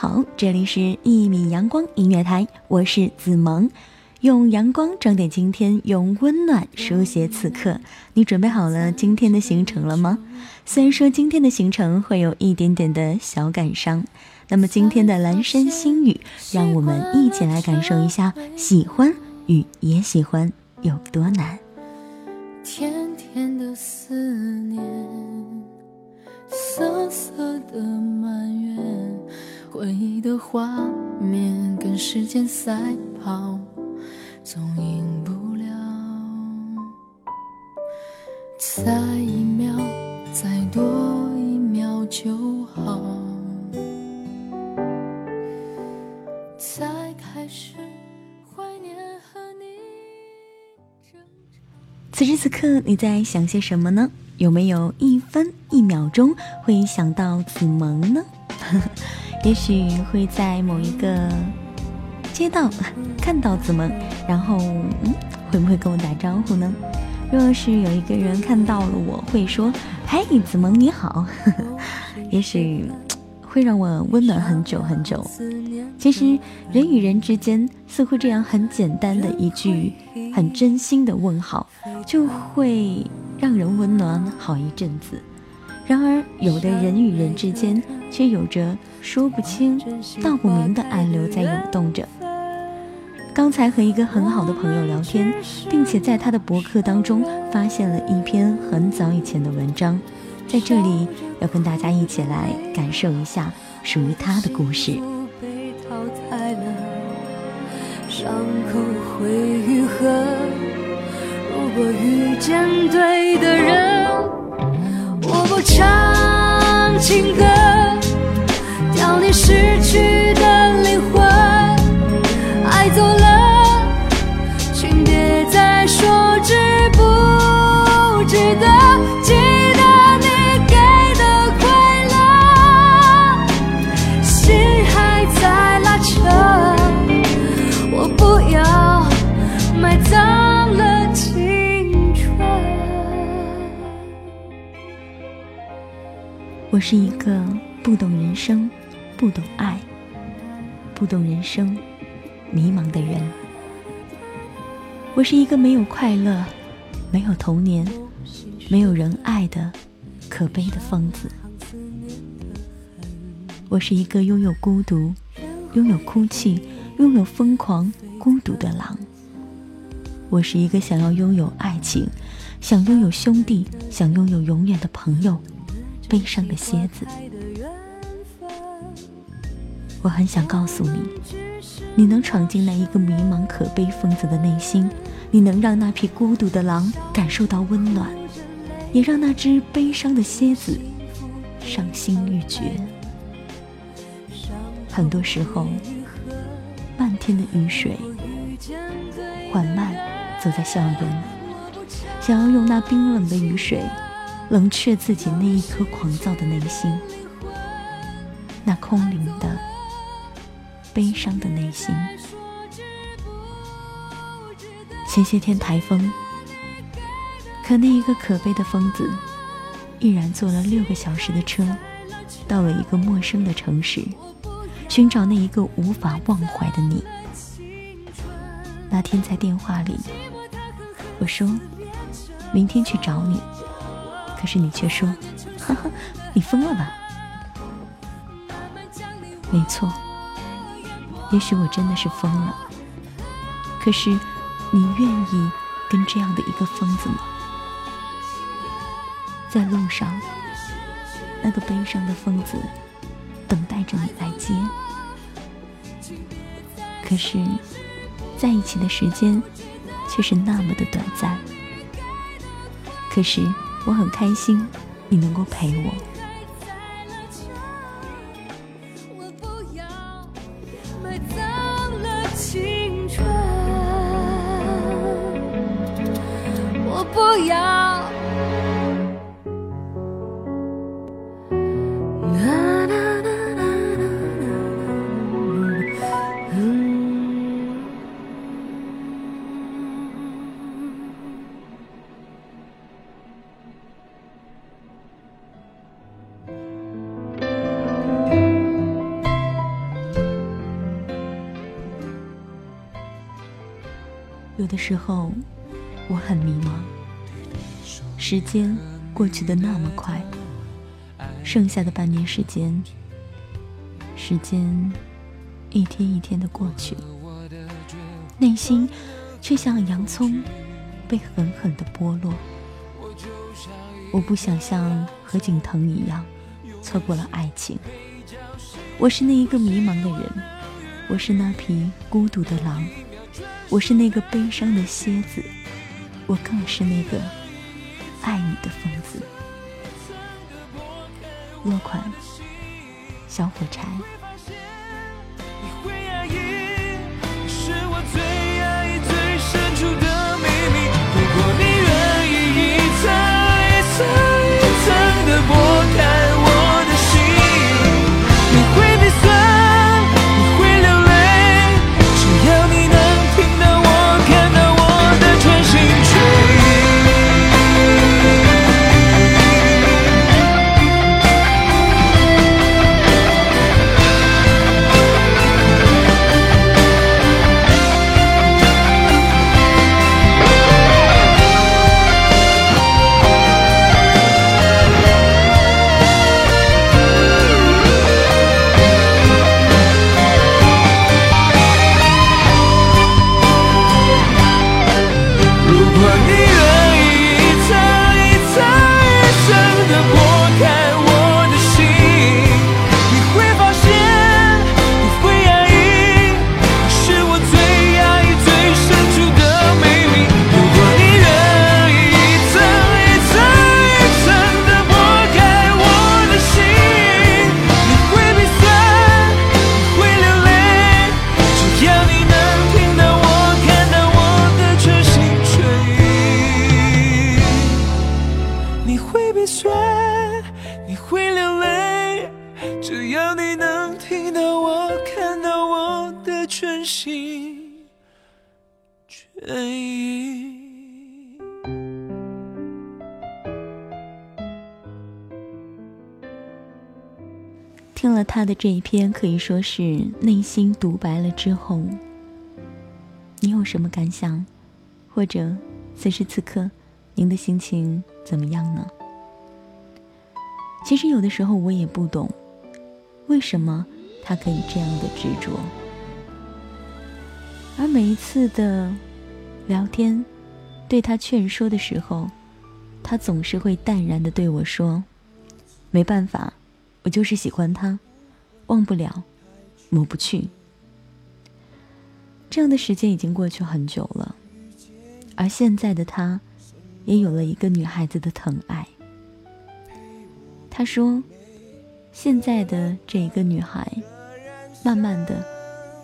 好，这里是一米阳光音乐台，我是子萌，用阳光装点今天，用温暖书写此刻。你准备好了今天的行程了吗？虽然说今天的行程会有一点点的小感伤，那么今天的蓝山星语，让我们一起来感受一下喜欢与也喜欢有多难。甜甜的思念，涩涩的，回忆的画面跟时间赛跑，总赢不了。再一秒，再多一秒就好。才开始怀念和你争吵。此时此刻你在想些什么呢？有没有一分一秒钟会想到子萌呢？也许会在某一个街道看到子萌，然后嗯，会不会跟我打招呼呢？若是有一个人看到了我，会说：“嘿，子萌你好。” 也许会让我温暖很久很久。其实人与人之间，似乎这样很简单的一句很真心的问好，就会让人温暖好一阵子。然而，有的人与人之间，却有着说不清道不明的暗流在涌动着。刚才和一个很好的朋友聊天，并且在他的博客当中发现了一篇很早以前的文章，在这里要跟大家一起来感受一下属于他的故事。伤口会愈合。如果遇见对的人，我不唱情歌，掉你失去我是一个不懂人生、不懂爱、不懂人生、迷茫的人。我是一个没有快乐、没有童年、没有人爱的可悲的疯子。我是一个拥有孤独、拥有哭泣、拥有疯狂、孤独的狼。我是一个想要拥有爱情、想拥有兄弟、想拥有永远的朋友、悲伤的蝎子。我很想告诉你，你能闯进那一个迷茫可悲疯子的内心，你能让那匹孤独的狼感受到温暖，也让那只悲伤的蝎子伤心欲绝。很多时候，漫天的雨水缓慢走在校园，想要用那冰冷的雨水冷却自己那一颗狂躁的内心，那空灵的、悲伤的内心。前些天台风，可那一个可悲的疯子，毅然坐了六个小时的车，到了一个陌生的城市。寻找那一个无法忘怀的你。那天在电话里，我说明天去找你，可是你却说：“哈哈，你疯了吧？”没错，也许我真的是疯了。可是，你愿意跟这样的一个疯子吗？在路上，那个悲伤的疯子。等待着你来接，可是在一起的时间却是那么的短暂。可是我很开心，你能够陪我。的时候，我很迷茫。时间过去的那么快，剩下的半年时间，时间一天一天的过去，内心却像洋葱被狠狠的剥落。我不想像何景腾一样错过了爱情。我是那一个迷茫的人，我是那匹孤独的狼。我是那个悲伤的蝎子，我更是那个爱你的疯子。落款：小火柴。听了他的这一篇，可以说是内心独白了之后，你有什么感想？或者此时此刻，您的心情怎么样呢？其实有的时候我也不懂，为什么他可以这样的执着，而每一次的聊天，对他劝说的时候，他总是会淡然的对我说：“没办法。”我就是喜欢他，忘不了，抹不去。这样的时间已经过去很久了，而现在的他，也有了一个女孩子的疼爱。他说，现在的这一个女孩，慢慢的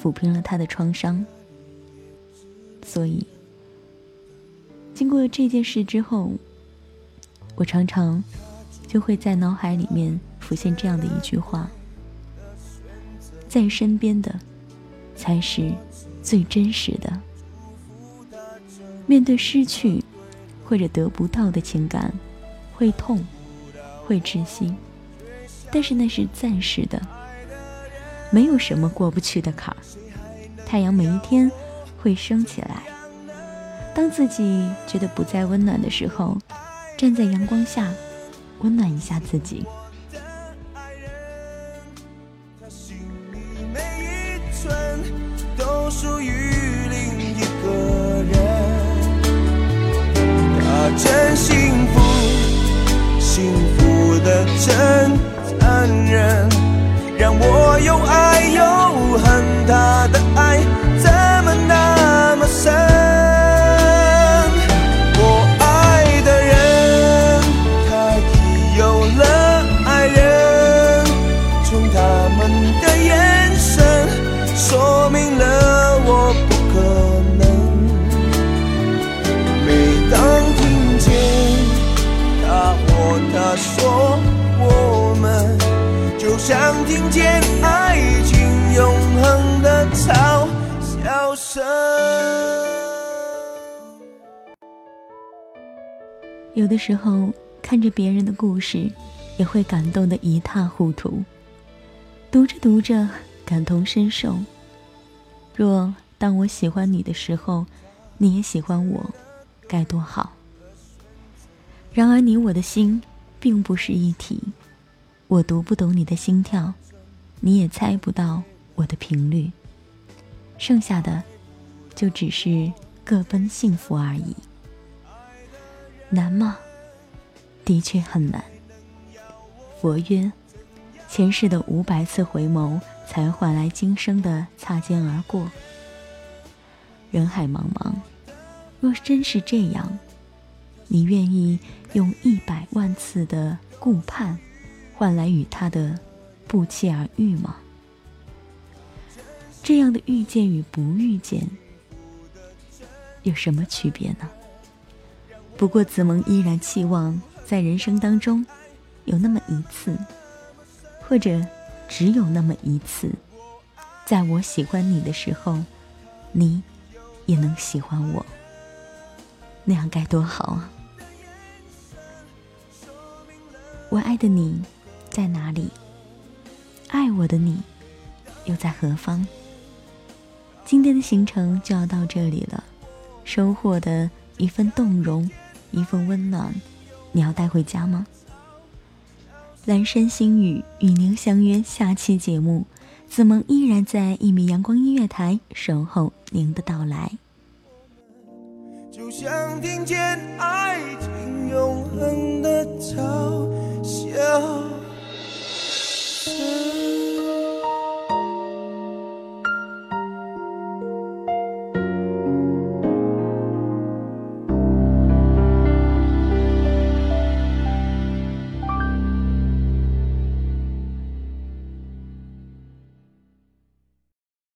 抚平了他的创伤。所以，经过这件事之后，我常常就会在脑海里面。浮现这样的一句话：在身边的才是最真实的。面对失去或者得不到的情感，会痛，会窒息，但是那是暂时的。没有什么过不去的坎儿。太阳每一天会升起来。当自己觉得不再温暖的时候，站在阳光下，温暖一下自己。都属于另一个人，他真幸福，幸福的真残忍，让我又爱又恨，他想听见爱情永恒的嘲笑声。有的时候看着别人的故事，也会感动的一塌糊涂。读着读着，感同身受。若当我喜欢你的时候，你也喜欢我，该多好。然而你我的心并不是一体，我读不懂你的心跳，你也猜不到我的频率。剩下的，就只是各奔幸福而已。难吗？的确很难。佛曰：前世的五百次回眸，才换来今生的擦肩而过。人海茫茫，若真是这样，你愿意用一百万次的顾盼，换来与他的不期而遇吗？这样的遇见与不遇见，有什么区别呢？不过子萌依然期望，在人生当中，有那么一次，或者只有那么一次，在我喜欢你的时候，你。也能喜欢我，那样该多好啊！我爱的你在哪里？爱我的你又在何方？今天的行程就要到这里了，收获的一份动容，一份温暖，你要带回家吗？蓝山星语与您相约下期节目。子萌依然在一米阳光音乐台守候您的到来。就像听见爱情